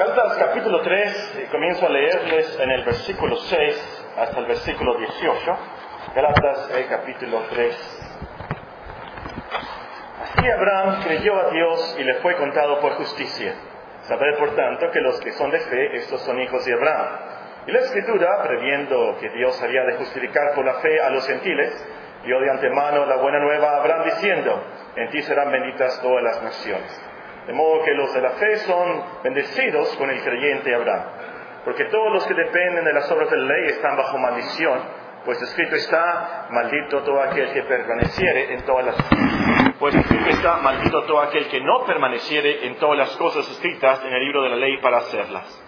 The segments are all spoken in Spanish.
Gálatas capítulo 3, comienzo a leerles en el versículo 6 hasta el versículo 18. Gálatas eh, capítulo 3. Así Abraham creyó a Dios y le fue contado por justicia. Sabed por tanto que los que son de fe, estos son hijos de Abraham. Y la escritura, previendo que Dios había de justificar por la fe a los gentiles, dio de antemano la buena nueva a Abraham diciendo, en ti serán benditas todas las naciones. De modo que los de la fe son bendecidos con el creyente Abraham. Porque todos los que dependen de las obras de la ley están bajo maldición, pues escrito está, maldito todo aquel que permaneciere en todas las pues escrito está, maldito todo aquel que no permaneciere en todas las cosas escritas en el libro de la ley para hacerlas.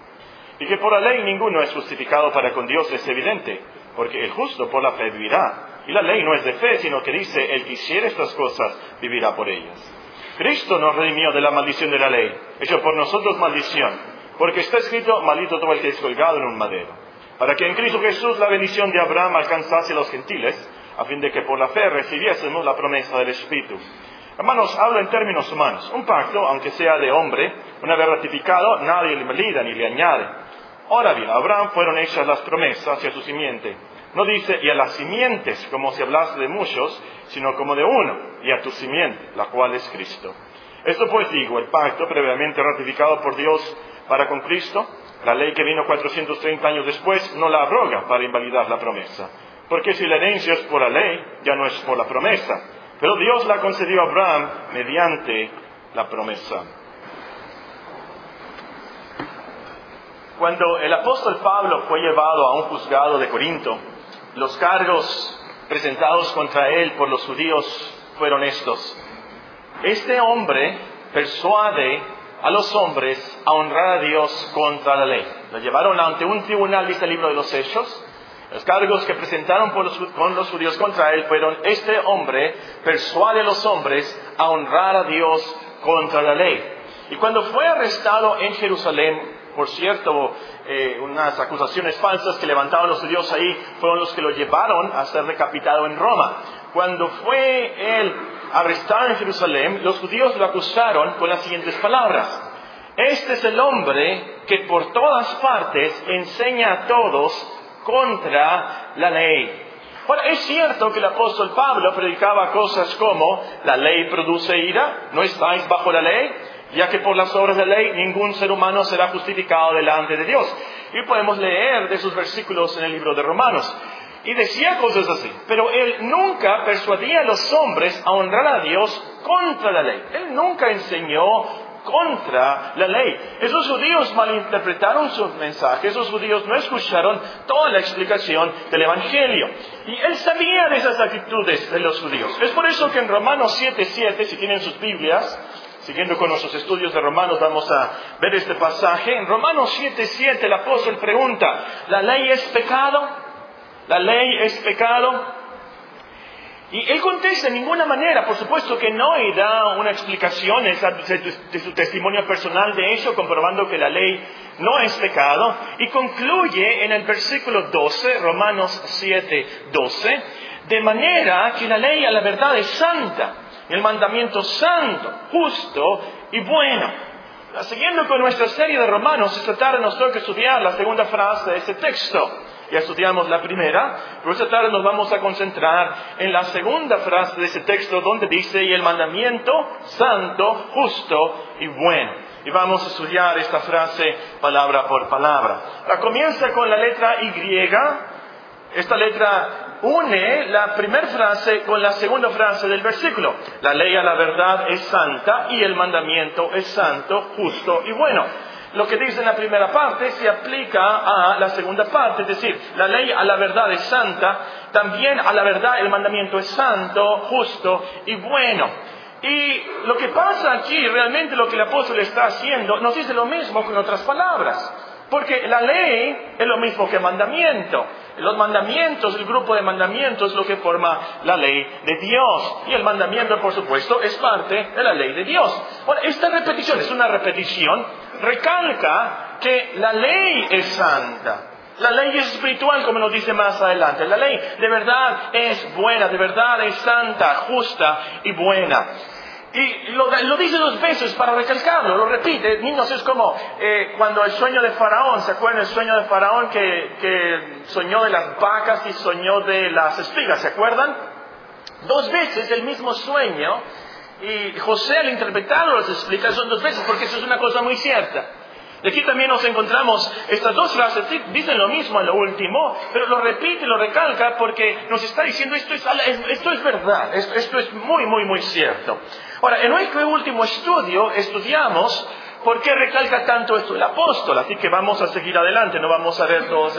Y que por la ley ninguno es justificado para con Dios es evidente, porque el justo por la fe vivirá. Y la ley no es de fe, sino que dice, el que hiciere estas cosas vivirá por ellas. Cristo nos redimió de la maldición de la ley, hecho por nosotros maldición, porque está escrito, maldito todo el que es colgado en un madero, para que en Cristo Jesús la bendición de Abraham alcanzase a los gentiles, a fin de que por la fe recibiésemos la promesa del Espíritu. Hermanos, hablo en términos humanos. Un pacto, aunque sea de hombre, una vez ratificado, nadie le valida ni le añade. Ahora bien, a Abraham fueron hechas las promesas y a su simiente. No dice y a las simientes como si hablase de muchos, sino como de uno, y a tu simiente, la cual es Cristo. Esto pues digo, el pacto previamente ratificado por Dios para con Cristo, la ley que vino 430 años después, no la abroga para invalidar la promesa. Porque si la herencia es por la ley, ya no es por la promesa. Pero Dios la concedió a Abraham mediante la promesa. Cuando el apóstol Pablo fue llevado a un juzgado de Corinto, los cargos presentados contra él por los judíos fueron estos. Este hombre persuade a los hombres a honrar a Dios contra la ley. Lo llevaron ante un tribunal, dice el libro de los Hechos. Los cargos que presentaron con los judíos contra él fueron, este hombre persuade a los hombres a honrar a Dios contra la ley. Y cuando fue arrestado en Jerusalén, por cierto, eh, unas acusaciones falsas que levantaban los judíos ahí fueron los que lo llevaron a ser decapitado en Roma. Cuando fue él arrestado en Jerusalén, los judíos lo acusaron con las siguientes palabras. Este es el hombre que por todas partes enseña a todos contra la ley. Ahora, es cierto que el apóstol Pablo predicaba cosas como, la ley produce ira, no estáis bajo la ley, ya que por las obras de la ley ningún ser humano será justificado delante de Dios. Y podemos leer de sus versículos en el libro de Romanos. Y decía cosas así, pero él nunca persuadía a los hombres a honrar a Dios contra la ley. Él nunca enseñó contra la ley. Esos judíos malinterpretaron su mensaje, esos judíos no escucharon toda la explicación del Evangelio. Y él sabía de esas actitudes de los judíos. Es por eso que en Romanos 7:7, si tienen sus Biblias, Siguiendo con nuestros estudios de Romanos, vamos a ver este pasaje. En Romanos 7:7 el apóstol pregunta, ¿la ley es pecado? ¿La ley es pecado? Y él contesta de ninguna manera, por supuesto que no, y da una explicación de su testimonio personal de eso, comprobando que la ley no es pecado, y concluye en el versículo 12, Romanos 7, 12, de manera que la ley a la verdad es santa, el mandamiento santo, justo y bueno. Siguiendo con nuestra serie de Romanos, esta tarde nos toca estudiar la segunda frase de este texto. Ya estudiamos la primera, pero esta tarde nos vamos a concentrar en la segunda frase de ese texto donde dice, y el mandamiento santo, justo y bueno. Y vamos a estudiar esta frase palabra por palabra. La comienza con la letra Y. Esta letra une la primera frase con la segunda frase del versículo. La ley a la verdad es santa y el mandamiento es santo, justo y bueno lo que dice en la primera parte se aplica a la segunda parte, es decir, la ley a la verdad es santa, también a la verdad el mandamiento es santo, justo y bueno. Y lo que pasa aquí, realmente lo que el apóstol está haciendo, nos dice lo mismo con otras palabras. Porque la ley es lo mismo que mandamiento. Los mandamientos, el grupo de mandamientos es lo que forma la ley de Dios. Y el mandamiento, por supuesto, es parte de la ley de Dios. Bueno, esta repetición es una repetición, recalca que la ley es santa. La ley es espiritual, como nos dice más adelante. La ley de verdad es buena, de verdad es santa, justa y buena. Y lo, dice dos veces para recalcarlo, lo repite. Niños, es como eh, cuando el sueño de Faraón, ¿se acuerdan el sueño de Faraón que, soñó de las vacas y soñó de las espigas? ¿Se acuerdan? Dos veces el mismo sueño y José al interpretarlo las explica son dos veces porque eso es una cosa muy cierta. Y aquí también nos encontramos, estas dos frases dicen lo mismo en lo último, pero lo repite, lo recalca porque nos está diciendo esto es, esto es verdad, esto es muy, muy, muy cierto. Ahora, en nuestro último estudio estudiamos ¿Por qué recalca tanto esto el apóstol? Así que vamos a seguir adelante, no vamos a ver todas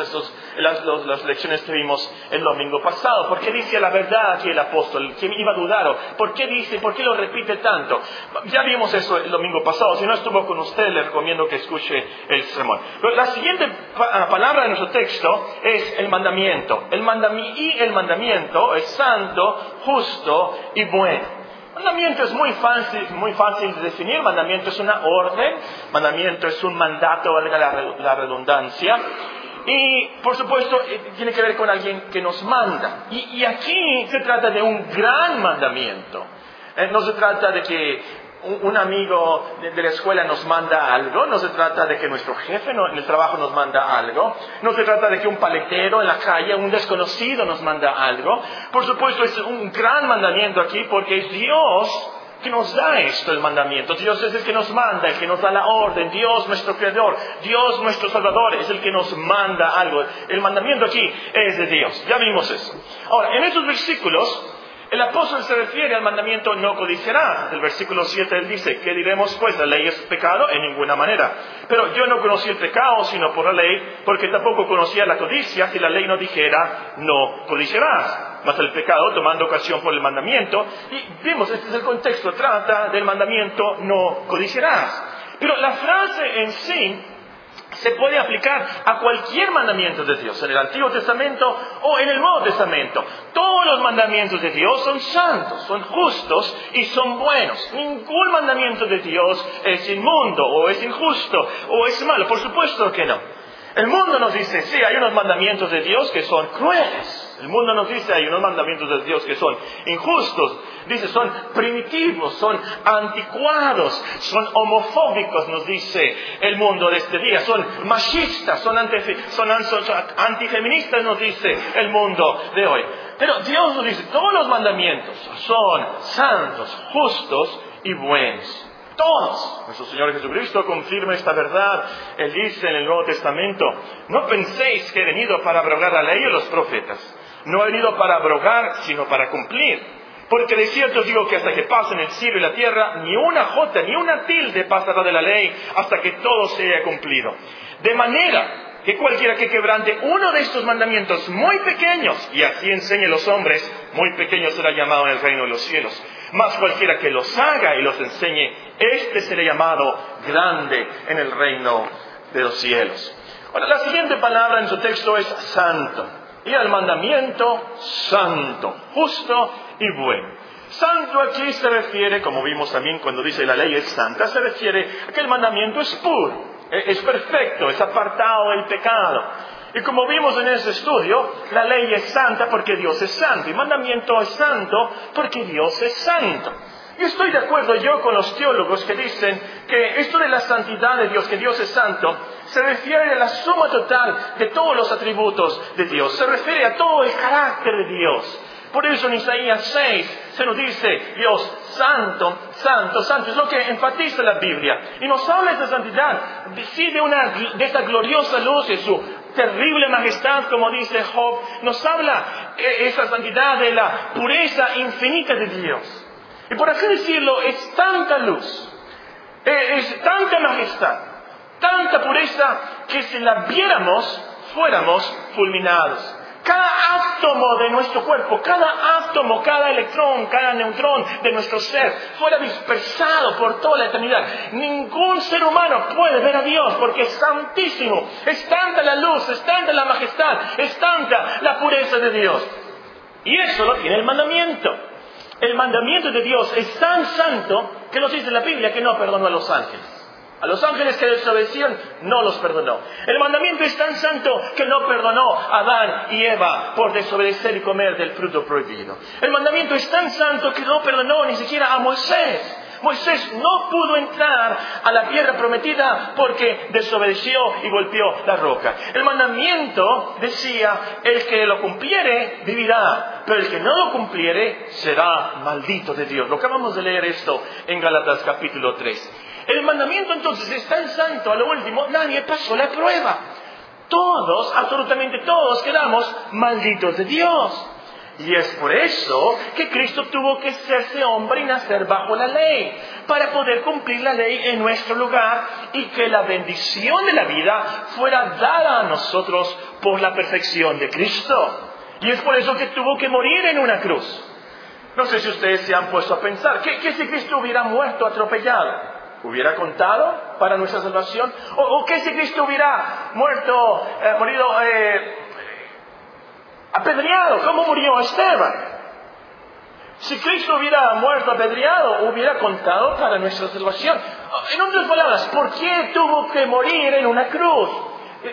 las, las, lecciones que vimos el domingo pasado. ¿Por qué dice la verdad aquí el apóstol? ¿Quién iba a dudar? ¿Por qué dice, por qué lo repite tanto? Ya vimos eso el domingo pasado. Si no estuvo con usted, le recomiendo que escuche el sermón. la siguiente ah, palabra de nuestro texto es el mandamiento. El mandami y el mandamiento es santo, justo y bueno. Mandamiento es muy fácil, muy fácil de definir. Mandamiento es una orden, mandamiento es un mandato, valga la, redundancia. Y por supuesto eh, tiene que ver con alguien que nos manda. Y, aquí se trata de un gran mandamiento. Eh, no se trata de que un amigo de la escuela nos manda algo, no se trata de que nuestro jefe en el trabajo nos manda algo, no se trata de que un paletero en la calle, un desconocido nos manda algo. Por supuesto, es un gran mandamiento aquí porque es Dios que nos da esto, el mandamiento. Dios es el que nos manda, el que nos da la orden. Dios nuestro creador, Dios nuestro salvador es el que nos manda algo. El mandamiento aquí es de Dios. Ya vimos eso. Ahora, en estos versículos el apóstol se refiere al mandamiento no codiciarás. El versículo 7 él dice, ¿qué diremos pues? ¿La ley es pecado? En ninguna manera. Pero yo no conocí el pecado sino por la ley, porque tampoco conocía la codicia si la ley no dijera, no codiciarás. Mas el pecado, tomando ocasión por el mandamiento, y vimos, este es el contexto, trata del mandamiento no codiciarás. Pero la frase en sí se puede aplicar a cualquier mandamiento de Dios, en el Antiguo Testamento o en el Nuevo Testamento. Todos los mandamientos de Dios son santos, son justos y son buenos. Ningún mandamiento de Dios es inmundo o es injusto o es malo. Por supuesto que no. El mundo nos dice, sí, hay unos mandamientos de Dios que son crueles. El mundo nos dice, hay unos mandamientos de Dios que son injustos. Dice, son primitivos, son anticuados, son homofóbicos, nos dice el mundo de este día. Son machistas, son, son antifeministas, nos dice el mundo de hoy. Pero Dios nos dice, todos los mandamientos son santos, justos y buenos. Todos. Nuestro Señor Jesucristo confirma esta verdad. Él dice en el Nuevo Testamento, no penséis que he venido para abrogar la ley o los profetas. No he venido para abrogar, sino para cumplir. Porque de cierto os digo que hasta que pasen el cielo y la tierra, ni una jota, ni una tilde pasará de la ley hasta que todo sea cumplido. De manera que cualquiera que quebrante uno de estos mandamientos muy pequeños, y así enseñe los hombres, muy pequeño será llamado en el reino de los cielos. Mas cualquiera que los haga y los enseñe, éste será llamado grande en el reino de los cielos. Ahora, la siguiente palabra en su texto es santo. Y al mandamiento santo, justo y bueno. Santo aquí se refiere, como vimos también cuando dice la ley es santa, se refiere a que el mandamiento es puro e-, es perfecto, es apartado del pecado. Y como vimos en ese estudio, la ley es santa porque Dios es santo. Y el mandamiento es santo porque Dios es santo. Y estoy de acuerdo yo con los teólogos que dicen que esto de la santidad de Dios, que Dios es santo, se refiere a la suma total de todos los atributos de Dios. Se refiere a todo el carácter de Dios. Por eso en Isaías 6 se nos dice, Dios, santo, santo, santo. Es lo que enfatiza la Biblia. Y nos habla de esa santidad, sí de, una, de esta gloriosa luz, de su terrible majestad, como dice Job. Nos habla de esa santidad de la pureza infinita de Dios. Y por así decirlo, es tanta luz, es tanta majestad, tanta pureza, que si la viéramos, fuéramos fulminados. Cada átomo de nuestro cuerpo, cada átomo, cada electrón, cada neutrón de nuestro ser fuera dispersado por toda la eternidad. Ningún ser humano puede ver a Dios porque es santísimo. Es tanta la luz, es tanta la majestad, es tanta la pureza de Dios. Y eso lo tiene el mandamiento. El mandamiento de Dios es tan santo que nos dice la Biblia que no perdonó a los ángeles. A los ángeles que desobedecían, no los perdonó. El mandamiento es tan santo que no perdonó a Adán y Eva por desobedecer y comer del fruto prohibido. El mandamiento es tan santo que no perdonó ni siquiera a Moisés Moisés no pudo entrar a la tierra prometida porque desobedeció y golpeó la roca. El mandamiento decía, el que lo cumpliere vivirá, pero el que no lo cumpliere será maldito de Dios. Lo acabamos de leer esto en Galatas capítulo 3. El mandamiento entonces es tan santo, a lo último, nadie pasó la prueba. Todos, absolutamente todos, quedamos malditos de Dios. Y es por eso que Cristo tuvo que serse hombre y nacer bajo la ley, para poder cumplir la ley en nuestro lugar y que la bendición de la vida fuera dada a nosotros por la perfección de Cristo. Y es por eso que tuvo que morir en una cruz. No sé si ustedes se han puesto a pensar, ¿qué, si Cristo hubiera muerto atropellado? ¿Hubiera contado para nuestra salvación? ¿O, qué si Cristo hubiera muerto, eh, morido eh, apedreado? ¿Cómo murió Esteban? Si Cristo hubiera muerto apedreado, hubiera contado para nuestra salvación. En otras palabras, ¿por qué tuvo que morir en una cruz?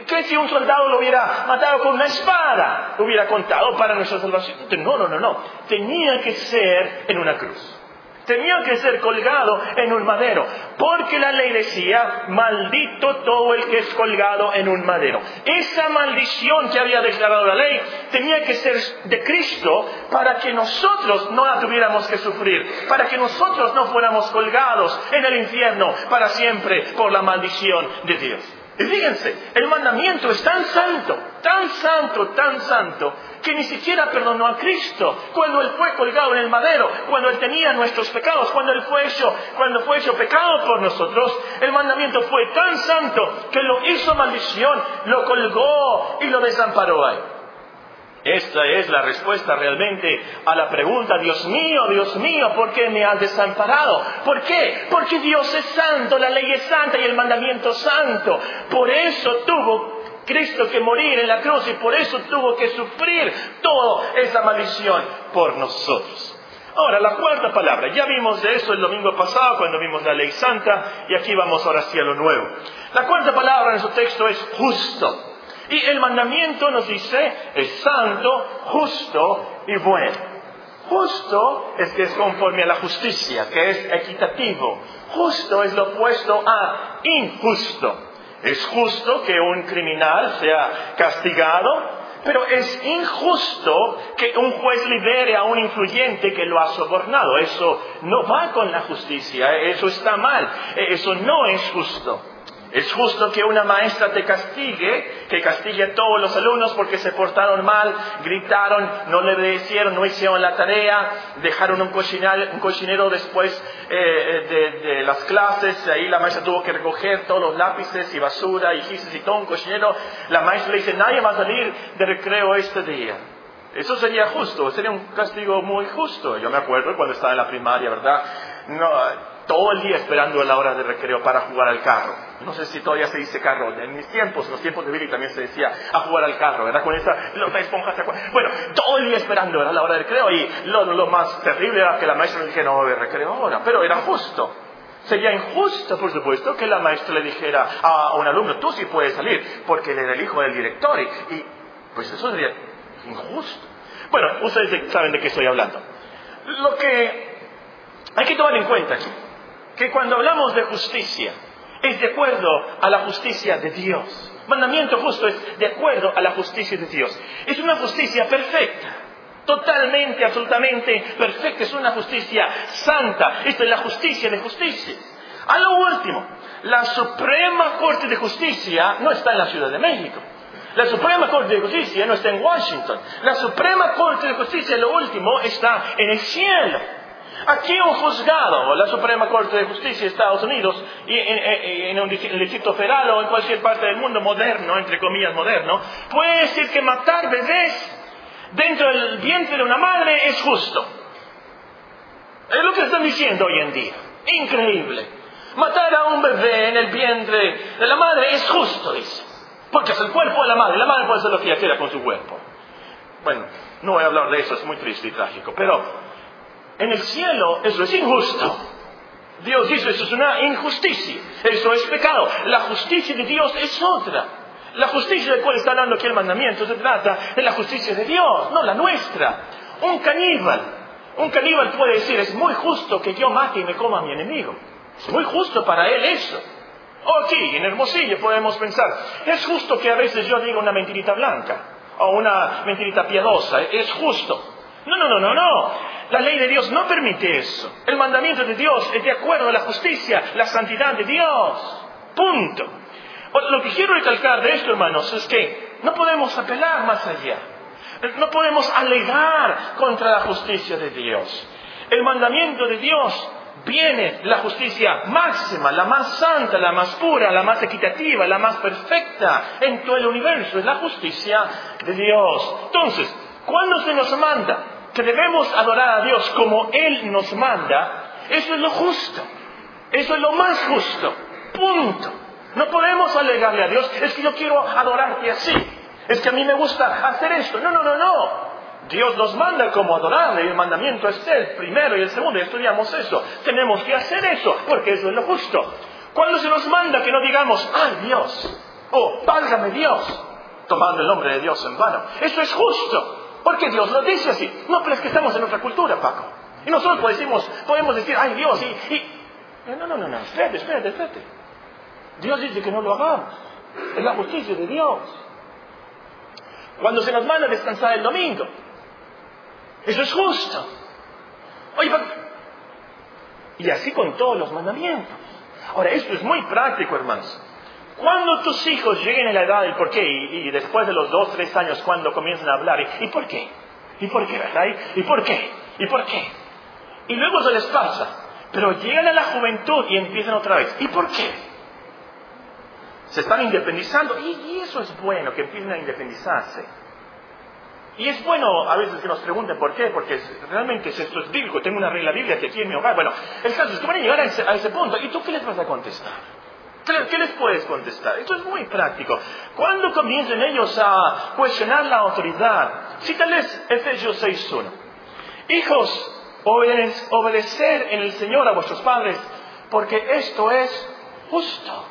¿Qué si un soldado lo hubiera matado con una espada? Hubiera contado para nuestra salvación. No, no, no, no. Tenía que ser en una cruz tenía que ser colgado en un madero, porque la ley decía, maldito todo el que es colgado en un madero. Esa maldición que había declarado la ley tenía que ser de Cristo para que nosotros no la tuviéramos que sufrir, para que nosotros no fuéramos colgados en el infierno para siempre por la maldición de Dios. Y fíjense, el mandamiento es tan santo, tan santo, tan santo, que ni siquiera perdonó a Cristo cuando Él fue colgado en el madero, cuando Él tenía nuestros pecados, cuando Él fue hecho, cuando fue hecho pecado por nosotros. El mandamiento fue tan santo que lo hizo maldición, lo colgó y lo desamparó ahí. Esta es la respuesta realmente a la pregunta, Dios mío, Dios mío, ¿por qué me has desamparado? ¿Por qué? Porque Dios es santo, la ley es santa y el mandamiento santo. Por eso tuvo Cristo que morir en la cruz y por eso tuvo que sufrir toda esa maldición por nosotros. Ahora, la cuarta palabra, ya vimos de eso el domingo pasado cuando vimos la ley santa y aquí vamos ahora hacia lo nuevo. La cuarta palabra en su texto es justo. Y el mandamiento nos dice, es santo, justo y bueno. Justo es que es conforme a la justicia, que es equitativo. Justo es lo opuesto a injusto. Es justo que un criminal sea castigado, pero es injusto que un juez libere a un influyente que lo ha sobornado. Eso no va con la justicia, eso está mal, eso no es justo. Es justo que una maestra te castigue, que castigue a todos los alumnos porque se portaron mal, gritaron, no le obedecieron, no hicieron la tarea, dejaron un cochinero, después eh, de, las clases, ahí la maestra tuvo que recoger todos los lápices y basura y gises y todo un cochinero. La maestra le dice, nadie va a salir de recreo este día. Eso sería justo, sería un castigo muy justo. Yo me acuerdo cuando estaba en la primaria, ¿verdad? No, todo el día esperando la hora de recreo para jugar al carro. No sé si todavía se dice carro. En mis tiempos, en los tiempos de Billy también se decía a jugar al carro, ¿verdad? Con esa esponja Bueno, todo el día esperando era la hora de recreo y lo, más terrible era que la maestra le dijera no haber recreo ahora, pero era justo. Sería injusto, por supuesto, que la maestra le dijera a un alumno, tú sí puedes salir, porque era el hijo del director y, y pues eso sería injusto. Bueno, ustedes saben de qué estoy hablando. Lo que hay que tomar en cuenta aquí que cuando hablamos de justicia, es de acuerdo a la justicia de Dios. Mandamiento justo es de acuerdo a la justicia de Dios. Es una justicia perfecta, totalmente, absolutamente perfecta. Es una justicia santa. Esta es la justicia de justicia. A lo último, la Suprema Corte de Justicia no está en la Ciudad de México. La Suprema Corte de Justicia no está en Washington. La Suprema Corte de Justicia, lo último, está en el cielo. Aquí un juzgado, la Suprema Corte de Justicia de Estados Unidos, y en, un, el Distrito Federal o en cualquier parte del mundo moderno, entre comillas moderno, puede decir que matar bebés dentro del vientre de una madre es justo. Es lo que están diciendo hoy en día. Increíble. Matar a un bebé en el vientre de la madre es justo, dice. Porque es el cuerpo de la madre. La madre puede hacer lo que quiera con su cuerpo. Bueno, no voy a hablar de eso, es muy triste y trágico. Pero en el cielo eso es injusto. Dios dice, eso es una injusticia, eso es pecado. La justicia de Dios es otra. La justicia de cual está hablando aquí el mandamiento se trata de la justicia de Dios, no la nuestra. Un caníbal, Un caníbal puede decir, es muy justo que yo mate y me coma a mi enemigo. Es muy justo para él eso. O aquí, en Hermosillo, podemos pensar, es justo que a veces yo diga una mentirita blanca o una mentirita piadosa, es justo. No, no, no, no, no. La ley de Dios no permite eso. El mandamiento de Dios es de acuerdo a la justicia, la santidad de Dios. Punto. Lo que quiero recalcar de esto, hermanos, es que no podemos apelar más allá. No podemos alegar contra la justicia de Dios. El mandamiento de Dios viene la justicia máxima, la más santa, la más pura, la más equitativa, la más perfecta en todo el universo. Es la justicia de Dios. Entonces, cuando se nos manda que debemos adorar a Dios como Él nos manda, eso es lo justo. Eso es lo más justo. Punto. No podemos alegarle a Dios, es que yo quiero adorarte así. Es que a mí me gusta hacer esto. No, no, no, no. Dios nos manda como adorarle el mandamiento es el primero y el segundo, estudiamos eso. Tenemos que hacer eso, porque eso es lo justo. Cuando se nos manda que no digamos, ay Dios, o válgame Dios, tomando el nombre de Dios en vano, eso es justo, porque Dios lo dice así. No, pero es que estamos en otra cultura, Paco. Y nosotros decimos, podemos decir, ay Dios, y, y... No, no, no, no, espérate, espérate, espérate. Dios dice que no lo hagamos. Es la justicia de Dios. Cuando se nos manda descansar el domingo, eso es justo. Oye, y así con todos los mandamientos. Ahora, esto es muy práctico, hermanos. Cuando tus hijos lleguen a la edad del por qué, y, después de los dos, tres años, cuando comienzan a hablar, ¿y, por qué? ¿Y por qué, verdad? ¿Y por qué? ¿Y por qué? Y luego se les pasa. Pero llegan a la juventud y empiezan otra vez. ¿Y por qué? Se están independizando. y eso es bueno, que empiecen a independizarse. Y es bueno a veces que nos pregunten por qué, porque realmente esto es bíblico, tengo una regla bíblica que aquí en mi hogar. Bueno, el caso es que van a llegar a ese, punto. ¿Y tú qué les vas a contestar? ¿Qué les puedes contestar? Esto es muy práctico. Cuando comiencen ellos a cuestionar la autoridad, cítales Efesios 6.1. Hijos, obedecer en el Señor a vuestros padres, porque esto es justo.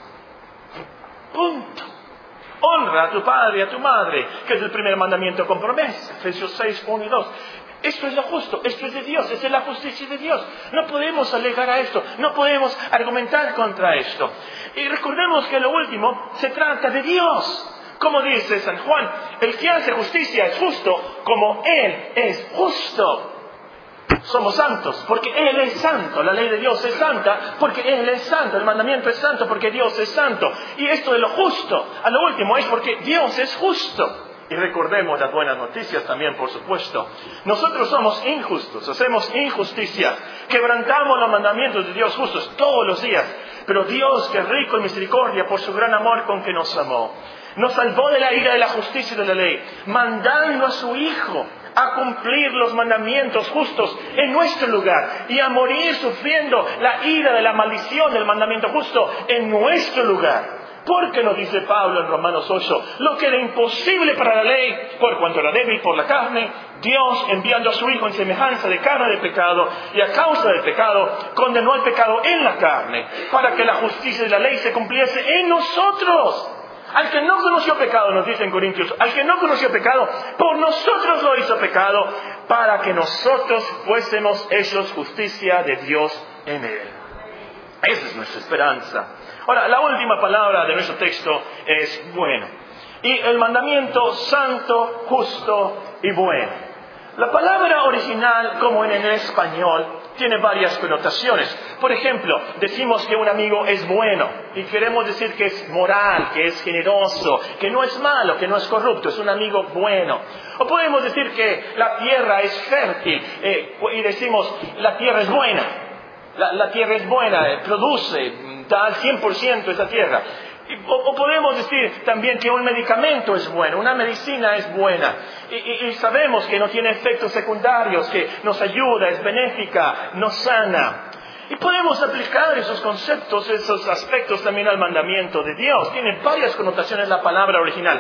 Punto. Honra a tu padre y a tu madre, que es el primer mandamiento con promesa. Efesios 6, 1 y 2. Esto es lo justo, esto es de Dios, esta es la justicia de Dios. No podemos alegar a esto, no podemos argumentar contra esto. Y recordemos que lo último se trata de Dios. Como dice San Juan, el que hace justicia es justo como Él es justo somos santos, porque Él es santo, la ley de Dios es santa, porque Él es santo, el mandamiento es santo, porque Dios es santo. Y esto de lo justo, a lo último, es porque Dios es justo. Y recordemos las buenas noticias también, por supuesto. Nosotros somos injustos, hacemos injusticia, quebrantamos los mandamientos de Dios justos todos los días. Pero Dios, que es rico en misericordia por su gran amor con que nos amó, nos salvó de la ira de la justicia y de la ley, mandando a su Hijo a cumplir los mandamientos justos en nuestro lugar y a morir sufriendo la ira de la maldición del mandamiento justo en nuestro lugar. Porque nos dice Pablo en Romanos 8, lo que era imposible para la ley, por cuanto era débil por la carne, Dios enviando a su Hijo en semejanza de carne de pecado y a causa del pecado, condenó el pecado en la carne, para que la justicia de la ley se cumpliese en nosotros al que no conoció pecado, nos dice en Corintios, al que no conoció pecado, por nosotros lo hizo pecado, para que nosotros fuésemos hechos justicia de Dios en él. Esa es nuestra esperanza. Ahora, la última palabra de nuestro texto es bueno. Y el mandamiento santo, justo y bueno. La palabra original, como en el español, tiene varias connotaciones. Por ejemplo, decimos que un amigo es bueno y queremos decir que es moral, que es generoso, que no es malo, que no es corrupto, es un amigo bueno. O podemos decir que la tierra es fértil eh, y decimos la tierra es buena. La, tierra es buena, eh, produce, da al 100% esa tierra. O, podemos decir también que un medicamento es bueno, una medicina es buena. Y, sabemos que no tiene efectos secundarios, que nos ayuda, es benéfica, nos sana. Y podemos aplicar esos conceptos, esos aspectos también al mandamiento de Dios. Tiene varias connotaciones la palabra original.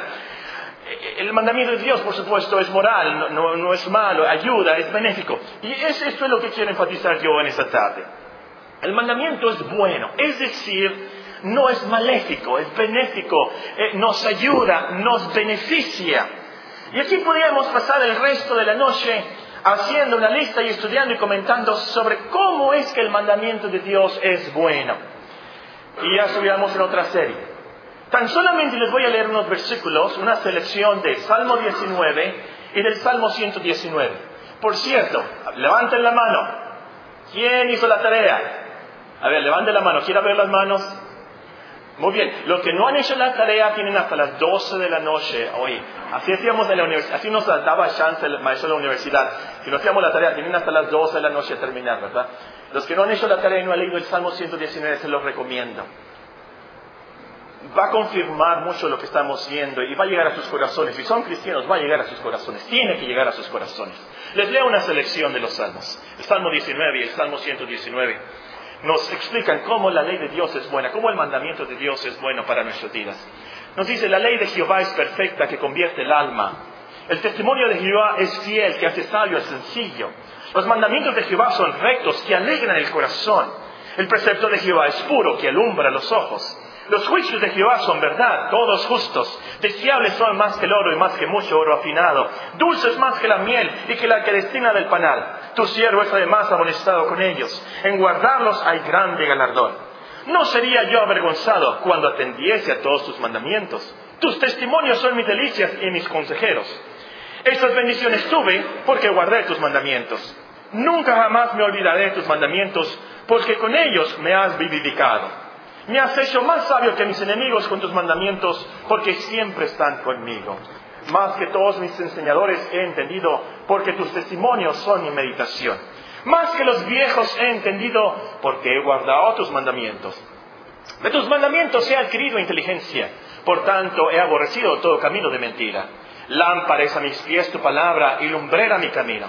El mandamiento de Dios, por supuesto, es moral, no, es malo, ayuda, es benéfico. Y es, esto es lo que quiero enfatizar yo en esta tarde. El mandamiento es bueno, es decir, no es maléfico, es benéfico, eh, nos ayuda, nos beneficia. Y aquí podríamos pasar el resto de la noche haciendo una lista y estudiando y comentando sobre cómo es que el mandamiento de Dios es bueno. Y ya estudiamos en otra serie. Tan solamente les voy a leer unos versículos, una selección de Salmo 19 y del Salmo 119. Por cierto, levanten la mano. ¿Quién hizo la tarea? A ver, levanten la mano. ¿Quiere ver las manos? Muy bien, los que no han hecho la tarea tienen hasta las 12 de la noche hoy. Así hacíamos en la universidad, así nos daba chance el maestro de la universidad. Si no hacíamos la tarea, tienen hasta las 12 de la noche a terminar, ¿verdad? Los que no han hecho la tarea y no han leído el Salmo 119, se los recomiendo. Va a confirmar mucho lo que estamos viendo y va a llegar a sus corazones. Si son cristianos, va a llegar a sus corazones. Tiene que llegar a sus corazones. Les leo una selección de los salmos. El Salmo 19 y el Salmo 119 nos explican cómo la ley de Dios es buena, cómo el mandamiento de Dios es bueno para nuestras vidas. Nos dice, la ley de Jehová es perfecta que convierte el alma. El testimonio de Jehová es fiel que hace sabio al sencillo. Los mandamientos de Jehová son rectos que alegran el corazón. El precepto de Jehová es puro que alumbra los ojos. Los juicios de Jehová son verdad, todos justos. Deseables son más que el oro y más que mucho oro afinado. Dulces más que la miel y que la que destina del panal. Tu siervo es además amonestado con ellos. En guardarlos hay grande galardón. No sería yo avergonzado cuando atendiese a todos tus mandamientos. Tus testimonios son mis delicias y mis consejeros. Estas bendiciones tuve porque guardé tus mandamientos. Nunca jamás me olvidaré de tus mandamientos, porque con ellos me has vivificado. Me has hecho más sabio que mis enemigos con tus mandamientos, porque siempre están conmigo. Más que todos mis enseñadores he entendido, porque tus testimonios son mi meditación. Más que los viejos he entendido, porque he guardado tus mandamientos. De tus mandamientos he adquirido inteligencia, por tanto he aborrecido todo camino de mentira. Lámpara es a mis pies tu palabra y lumbrera mi camino.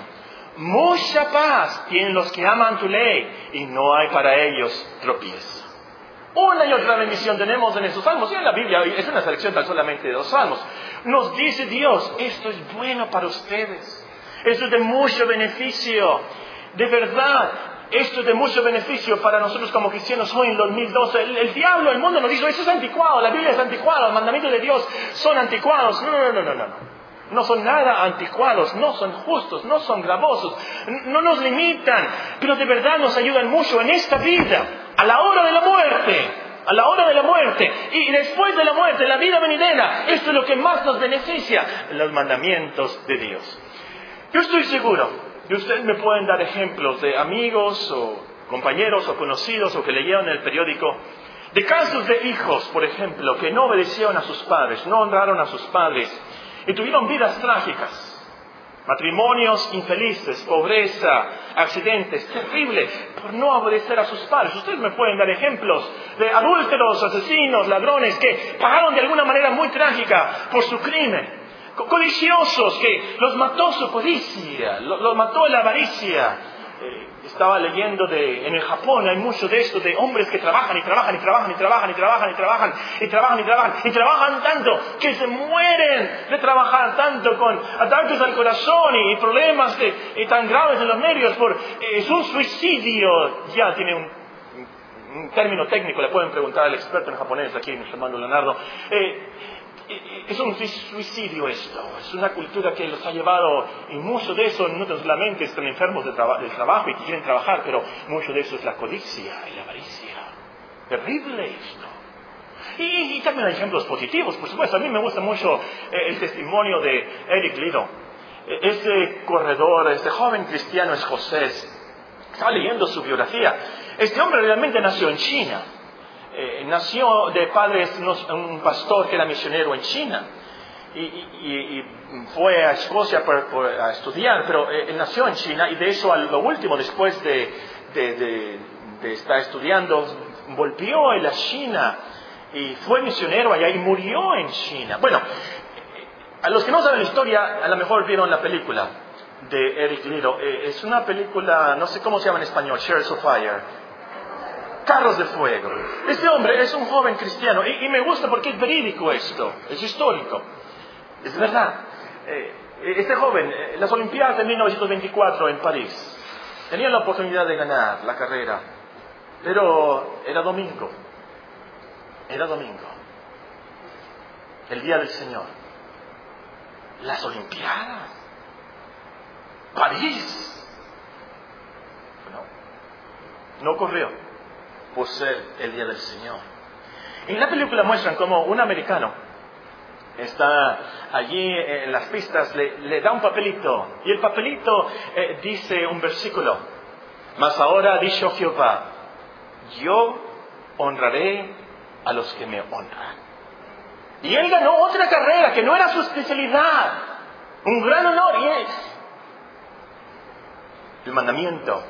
Mucha paz tienen los que aman tu ley y no hay para ellos tropiezo. Una y otra bendición tenemos en esos salmos. Y en la Biblia es una selección tan solamente de dos salmos. Nos dice Dios, esto es bueno para ustedes. Esto es de mucho beneficio. De verdad, esto es de mucho beneficio para nosotros como cristianos hoy en 2012. El, el diablo, el mundo nos dice, eso es anticuado, la Biblia es anticuada, los mandamientos de Dios son anticuados. No, no, no, no, no. No son nada anticuados, no son justos, no son gravosos, no nos limitan, pero de verdad nos ayudan mucho en esta vida, a la hora de la muerte, a la hora de la muerte y después de la muerte, la vida venidera. Esto es lo que más nos beneficia, los mandamientos de Dios. Yo estoy seguro que ustedes me pueden dar ejemplos de amigos o compañeros o conocidos o que leyeron el periódico de casos de hijos, por ejemplo, que no obedecieron a sus padres, no honraron a sus padres y tuvieron vidas trágicas. Matrimonios infelices, pobreza, accidentes, terribles, por no obedecer a sus padres. Ustedes me pueden dar ejemplos de adúlteros, asesinos, ladrones que pagaron de alguna manera muy trágica por su crimen. Codiciosos que los mató su codicia, los mató la avaricia, estaba leyendo de, en el Japón hay mucho de esto, de hombres que trabajan y trabajan y trabajan y trabajan y trabajan y trabajan y trabajan y trabajan y trabajan tanto que se mueren de trabajar tanto con ataques al corazón y, problemas tan graves en los nervios por, es un suicidio, ya tiene un, término técnico, le pueden preguntar al experto en japonés aquí, mi hermano Leonardo. Eh, es un suicidio esto, es una cultura que los ha llevado, y mucho de eso no solamente están enfermos del, trabajo y quieren trabajar, pero mucho de eso es la codicia y la avaricia. Terrible esto. Y, también hay ejemplos positivos, por supuesto. A mí me gusta mucho eh, el testimonio de Eric Lido. E, este corredor, este joven cristiano escocés, estaba leyendo su biografía. Este hombre realmente nació en China eh, nació de padres, un pastor que era misionero en China y, fue a Escocia a estudiar, pero eh, él nació en China y de eso a lo último, después de, de, estar estudiando, volvió a la China y fue misionero allá y murió en China. Bueno, a los que no saben la historia, a lo mejor vieron la película de Eric Lido. Eh, es una película, no sé cómo se llama en español, Shares of Fire carros de fuego. Este hombre es un joven cristiano y, me gusta porque es verídico esto, es histórico, es verdad. Eh, este joven, eh, las Olimpiadas de 1924 en París, tenía la oportunidad de ganar la carrera, pero era domingo, era domingo, el día del Señor. Las Olimpiadas. París. No, no ocurrió por ser el día del Señor. En la película muestran como un americano está allí en las pistas, le, da un papelito y el papelito eh, dice un versículo. Mas ahora dicho Jehová, yo honraré a los que me honran. Y él ganó otra carrera que no era su especialidad. Un gran honor y es. El mandamiento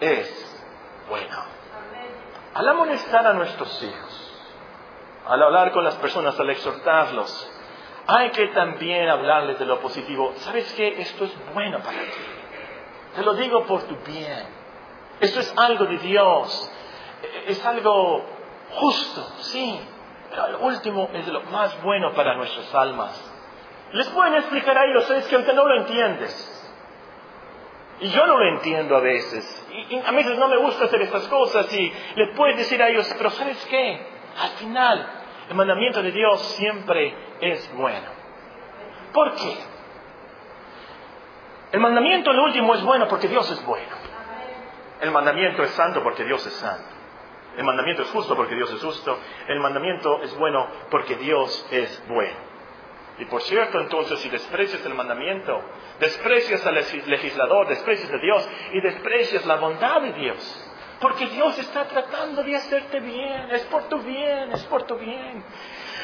es bueno. Al amonestar a nuestros hijos, al hablar con las personas, al exhortarlos, hay que también hablarles de lo positivo. ¿Sabes qué? Esto es bueno para ti. Te lo digo por tu bien. Esto es algo de Dios. Es algo justo, sí. Pero al último es lo más bueno para nuestras almas. Les pueden explicar a ellos, es que aunque no lo entiendes. Y yo no lo entiendo a veces. A veces no me gusta hacer estas cosas y les puedes decir a ellos, pero ¿sabes qué? Al final, el mandamiento de Dios siempre es bueno. ¿Por qué? El mandamiento, el último, es bueno porque Dios es bueno. El mandamiento es santo porque Dios es santo. El mandamiento es justo porque Dios es justo. El mandamiento es bueno porque Dios es bueno. Y por cierto, entonces, si desprecias el mandamiento, desprecias al legislador, desprecias a Dios y desprecias la bondad de Dios, porque Dios está tratando de hacerte bien, es por tu bien, es por tu bien.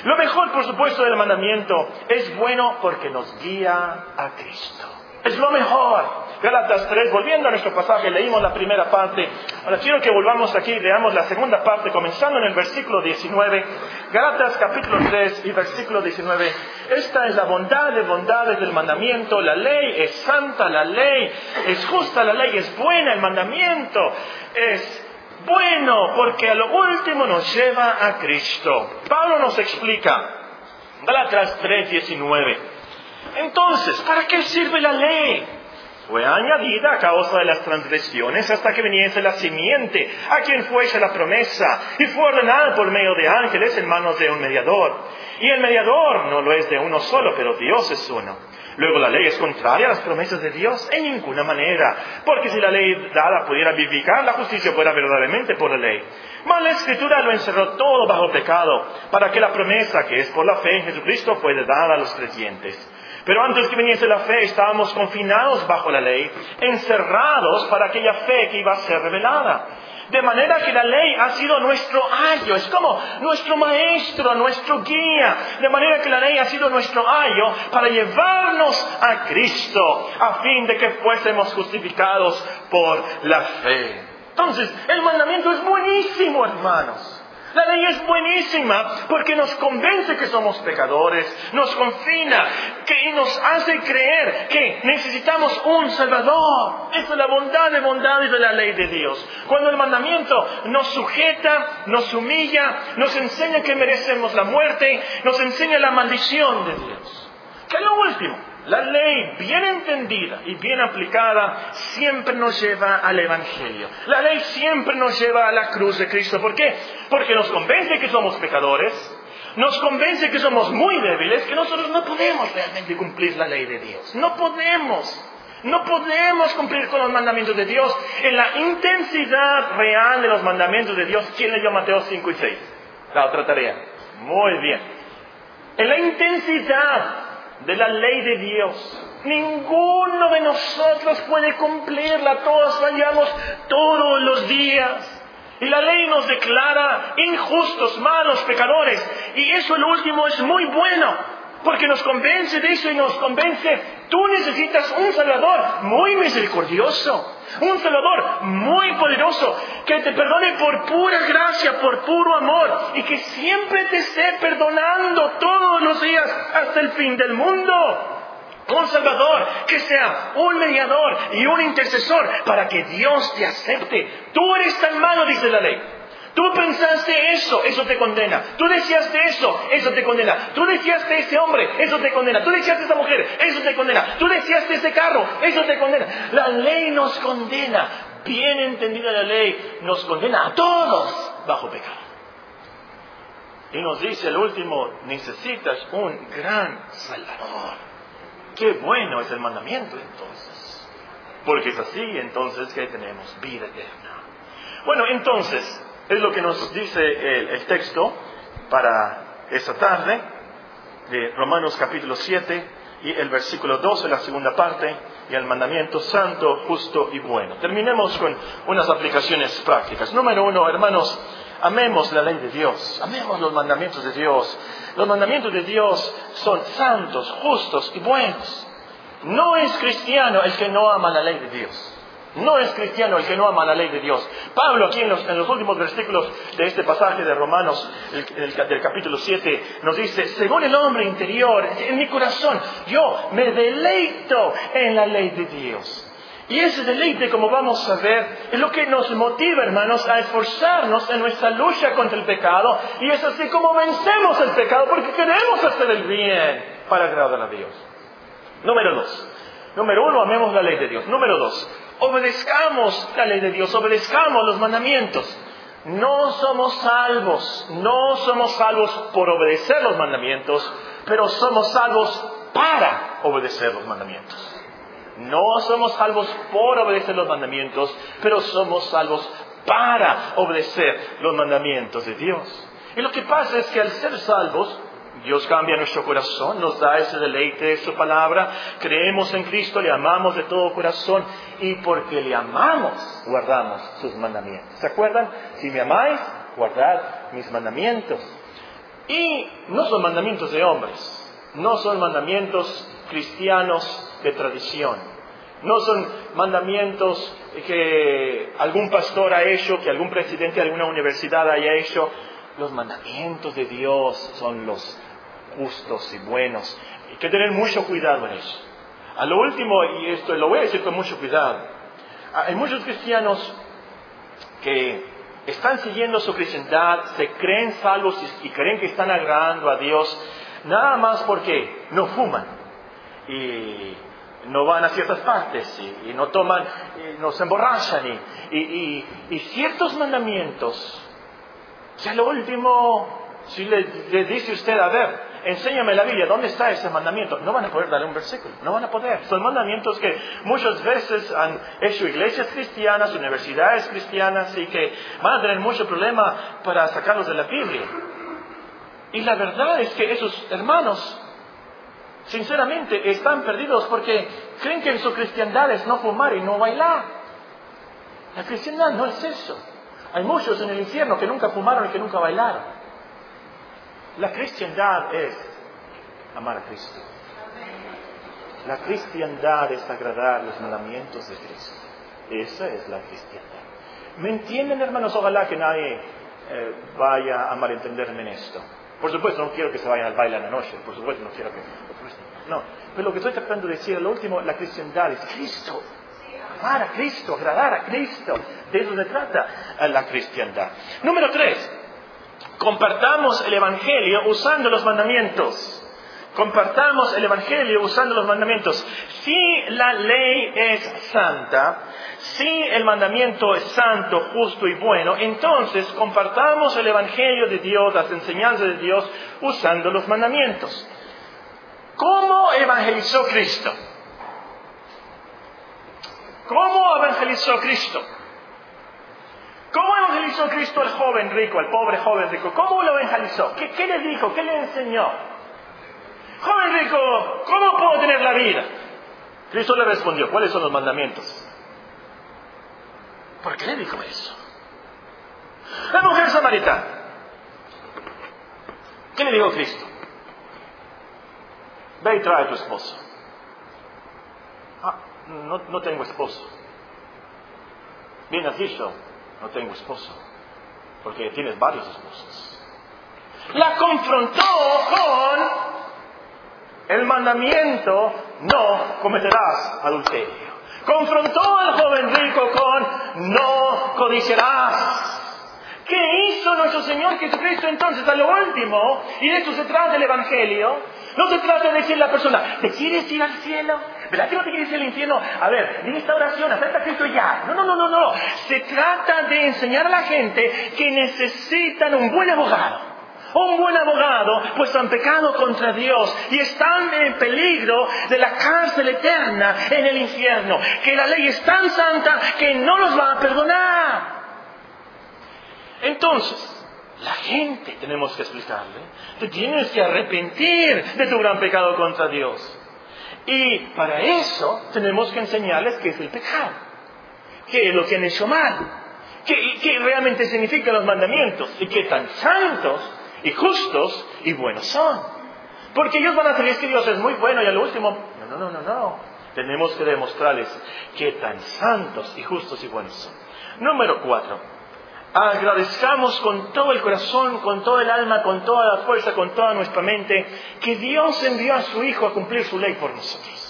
Lo mejor, por supuesto, del mandamiento es bueno porque nos guía a Cristo. Es lo mejor. Gálatas 3, volviendo a nuestro pasaje, leímos la primera parte. Ahora quiero que volvamos aquí y leamos la segunda parte, comenzando en el versículo 19. Gálatas capítulo 3 y versículo 19. Esta es la bondad de bondades del mandamiento. La ley es santa, la ley es justa, la ley es buena, el mandamiento es bueno porque a lo último nos lleva a Cristo. Pablo nos explica, Gálatas 3, 19. Entonces, ¿para qué sirve la ley? fue añadida a causa de las transgresiones hasta que viniese la simiente, a quien fuese la promesa, y fue ordenada por medio de ángeles en manos de un mediador. Y el mediador no lo es de uno solo, pero Dios es uno. Luego la ley es contraria a las promesas de Dios en ninguna manera, porque si la ley dada pudiera vivificar, la justicia fuera verdaderamente por la ley. Mas la escritura lo encerró todo bajo pecado, para que la promesa que es por la fe en Jesucristo fuera dada a los creyentes. Pero antes que viniese la fe estábamos confinados bajo la ley, encerrados para aquella fe que iba a ser revelada. De manera que la ley ha sido nuestro ayo, es como nuestro maestro, nuestro guía. De manera que la ley ha sido nuestro ayo para llevarnos a Cristo, a fin de que fuésemos justificados por la fe. Entonces, el mandamiento es buenísimo, hermanos. La ley es buenísima porque nos convence que somos pecadores, nos confina que, y nos hace creer que necesitamos un Salvador. Esa es la bondad de bondades de la ley de Dios. Cuando el mandamiento nos sujeta, nos humilla, nos enseña que merecemos la muerte, nos enseña la maldición de Dios. Que lo último, la ley bien entendida y bien aplicada siempre nos lleva al Evangelio. La ley siempre nos lleva a la cruz de Cristo. ¿Por qué? Porque nos convence que somos pecadores, nos convence que somos muy débiles, que nosotros no podemos realmente cumplir la ley de Dios. No podemos. No podemos cumplir con los mandamientos de Dios en la intensidad real de los mandamientos de Dios. ¿Quién leyó Mateo 5 y 6? La otra tarea. Muy bien. En la intensidad de la ley de Dios. Ninguno de nosotros puede cumplirla, todos fallamos todos los días. Y la ley nos declara injustos, malos, pecadores. Y eso el último es muy bueno, porque nos convence de eso y nos convence, tú necesitas un Salvador muy misericordioso, un Salvador muy poderoso, que te perdone por pura gracia, por puro amor, y que siempre te esté perdonando todos los días hasta el fin del mundo. Un Salvador que sea un mediador y un intercesor para que Dios te acepte. Tú eres tan malo, dice la ley. Tú pensaste eso, eso te condena. Tú deseaste eso, eso te condena. Tú deseaste ese hombre, eso te condena. Tú deseaste esa mujer, eso te condena. Tú deseaste ese carro, eso te condena. La ley nos condena. Bien entendida la ley, nos condena a todos bajo pecado. Y nos dice el último, necesitas un gran Salvador. Qué bueno es el mandamiento entonces. Porque es así entonces que tenemos vida eterna. Bueno, entonces, es lo que nos dice el, texto para esta tarde de Romanos capítulo 7 y el versículo 12, la segunda parte, y el mandamiento santo, justo y bueno. Terminemos con unas aplicaciones prácticas. Número uno, hermanos, amemos la ley de Dios, amemos los mandamientos de Dios. Los mandamientos de Dios son santos, justos y buenos. No es cristiano el que no ama la ley de Dios. No es cristiano el que no ama la ley de Dios. Pablo aquí en los, últimos versículos de este pasaje de Romanos, del capítulo 7, nos dice, según el hombre interior, en mi corazón, yo me deleito en la ley de Dios. Y ese deleite, como vamos a ver, es lo que nos motiva, hermanos, a esforzarnos en nuestra lucha contra el pecado. Y es así como vencemos el pecado, porque queremos hacer el bien para agradar a Dios. Número dos. Número uno, amemos la ley de Dios. Número dos, obedezcamos la ley de Dios, obedezcamos los mandamientos. No somos salvos, no somos salvos por obedecer los mandamientos, pero somos salvos para obedecer los mandamientos. No somos salvos por obedecer los mandamientos, pero somos salvos para obedecer los mandamientos de Dios. Y lo que pasa es que al ser salvos, Dios cambia nuestro corazón, nos da ese deleite de su palabra, creemos en Cristo, le amamos de todo corazón y porque le amamos, guardamos sus mandamientos. ¿Se acuerdan? Si me amáis, guardad mis mandamientos. Y no son mandamientos de hombres, no son mandamientos cristianos de tradición, no son mandamientos que algún pastor ha hecho, que algún presidente de alguna universidad haya hecho. Los mandamientos de Dios son los justos y buenos. Hay que tener mucho cuidado en eso. A lo último, y esto lo voy a decir con mucho cuidado, hay muchos cristianos que están siguiendo su cristiandad, se creen salvos y creen que están agradando a Dios, nada más porque no fuman y no van a ciertas partes y, no toman, y no se emborrachan y, ciertos mandamientos que a lo último, si le dice usted, a ver, enséñame la Biblia, ¿dónde está ese mandamiento? No van a poder darle un versículo, no van a poder. Son mandamientos que muchas veces han hecho iglesias cristianas, universidades cristianas y que van a tener mucho problema para sacarlos de la Biblia. Y la verdad es que esos hermanos, sinceramente, están perdidos porque creen que su cristiandad es no fumar y no bailar. La cristiandad no es eso. Hay muchos en el infierno que nunca fumaron y que nunca bailaron. La cristiandad es amar a Cristo. La cristiandad es agradar los mandamientos de Cristo. Esa es la cristiandad. ¿Me entienden, hermanos? Ojalá que nadie eh, vaya a malentenderme en esto. Por supuesto, no quiero que se vayan al baile en la noche. Por supuesto, no quiero que... No, pero lo que estoy tratando de decir, lo último, la cristiandad es Cristo. Amar a Cristo, agradar a Cristo. De eso se trata la cristiandad. Número tres, Compartamos el Evangelio usando los mandamientos. Compartamos el Evangelio usando los mandamientos. Si la ley es santa, si el mandamiento es santo, justo y bueno, entonces compartamos el Evangelio de Dios, las enseñanzas de Dios, usando los mandamientos. ¿Cómo evangelizó Cristo? ¿Cómo evangelizó Cristo? ¿Cómo evangelizó Cristo al joven rico, al pobre joven rico? ¿Cómo lo evangelizó? ¿Qué, le dijo? ¿Qué le enseñó? Joven rico, ¿cómo puedo tener la vida? Cristo le respondió, ¿cuáles son los mandamientos? ¿Por qué le dijo eso? La mujer samaritana. ¿Qué le dijo Cristo? Ve y trae a tu esposo. Ah, no, tengo esposo. Bien has dicho, no tengo esposo, porque tienes varios esposos. La confrontó con el mandamiento, no cometerás adulterio. Confrontó al joven rico con no codiciarás. ¿Qué hizo nuestro Señor Jesucristo entonces a lo último? Y de esto se trata el Evangelio. No se trata de decirle a la persona, ¿te quieres ir al cielo? ¿Verdad que no te quieres ir al infierno? A ver, di esta oración, acepta a Cristo ya. No, no, no, no, no. Se trata de enseñar a la gente que necesitan un buen abogado. un buen abogado, pues han pecado contra Dios y están en peligro de la cárcel eterna en el infierno, que la ley es tan santa que no los va a perdonar. Entonces, la gente tenemos que explicarle, tú tienes que arrepentir de tu gran pecado contra Dios. Y para eso tenemos que enseñarles qué es el pecado, qué es lo que han hecho mal, qué, realmente significan los mandamientos y qué tan santos y justos y buenos son. Porque ellos van a decir que Dios es muy bueno y al último, no, no, no, no, no. Tenemos que demostrarles qué tan santos y justos y buenos son. Número cuatro, agradezcamos con todo el corazón, con todo el alma, con toda la fuerza, con toda nuestra mente, que Dios envió a su Hijo a cumplir su ley por nosotros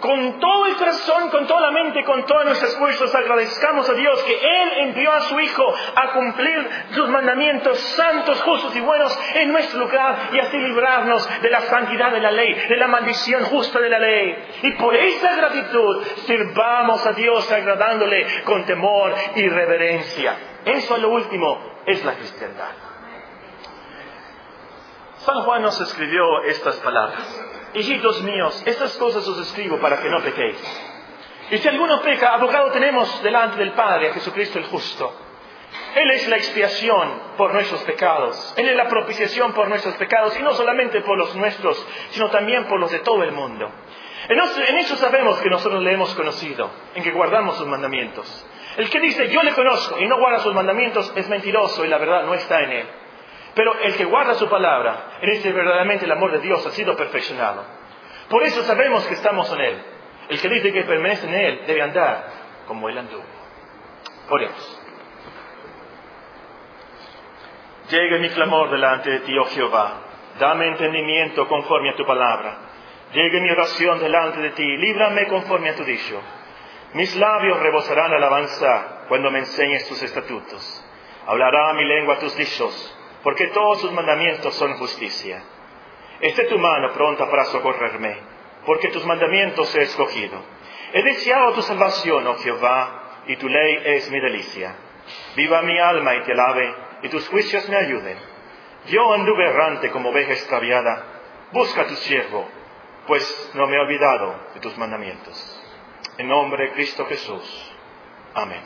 con todo el corazón, con toda la mente, con todos nuestros esfuerzos, agradezcamos a Dios que Él envió a su Hijo a cumplir sus mandamientos santos, justos y buenos en nuestro lugar y así librarnos de la santidad de la ley, de la maldición justa de la ley. Y por esa gratitud sirvamos a Dios agradándole con temor y reverencia. Eso lo último es la cristiandad. San Juan nos escribió estas palabras. Hijitos míos, estas cosas os escribo para que no pequéis. Y si alguno peca, abogado tenemos delante del Padre, a Jesucristo el justo. Él es la expiación por nuestros pecados. Él es la propiciación por nuestros pecados, y no solamente por los nuestros, sino también por los de todo el mundo. En eso sabemos que nosotros le hemos conocido, en que guardamos sus mandamientos. El que dice yo le conozco y no guarda sus mandamientos es mentiroso y la verdad no está en él. Pero el que guarda su palabra, en este verdaderamente el amor de Dios ha sido perfeccionado. Por eso sabemos que estamos en Él. El que dice que permanece en Él debe andar como Él anduvo. Oremos. Llegue mi clamor delante de ti, oh Jehová. Dame entendimiento conforme a tu palabra. Llegue mi oración delante de ti. Líbrame conforme a tu dicho. Mis labios rebosarán alabanza cuando me enseñes tus estatutos. Hablará mi lengua tus dichos porque todos sus mandamientos son justicia. Esté tu mano pronta para socorrerme, porque tus mandamientos he escogido. He deseado tu salvación, oh Jehová, y tu ley es mi delicia. Viva mi alma y te alabe, y tus juicios me ayuden. Yo anduve errante como oveja extraviada. Busca a tu siervo, pues no me he olvidado de tus mandamientos. En nombre de Cristo Jesús. Amén.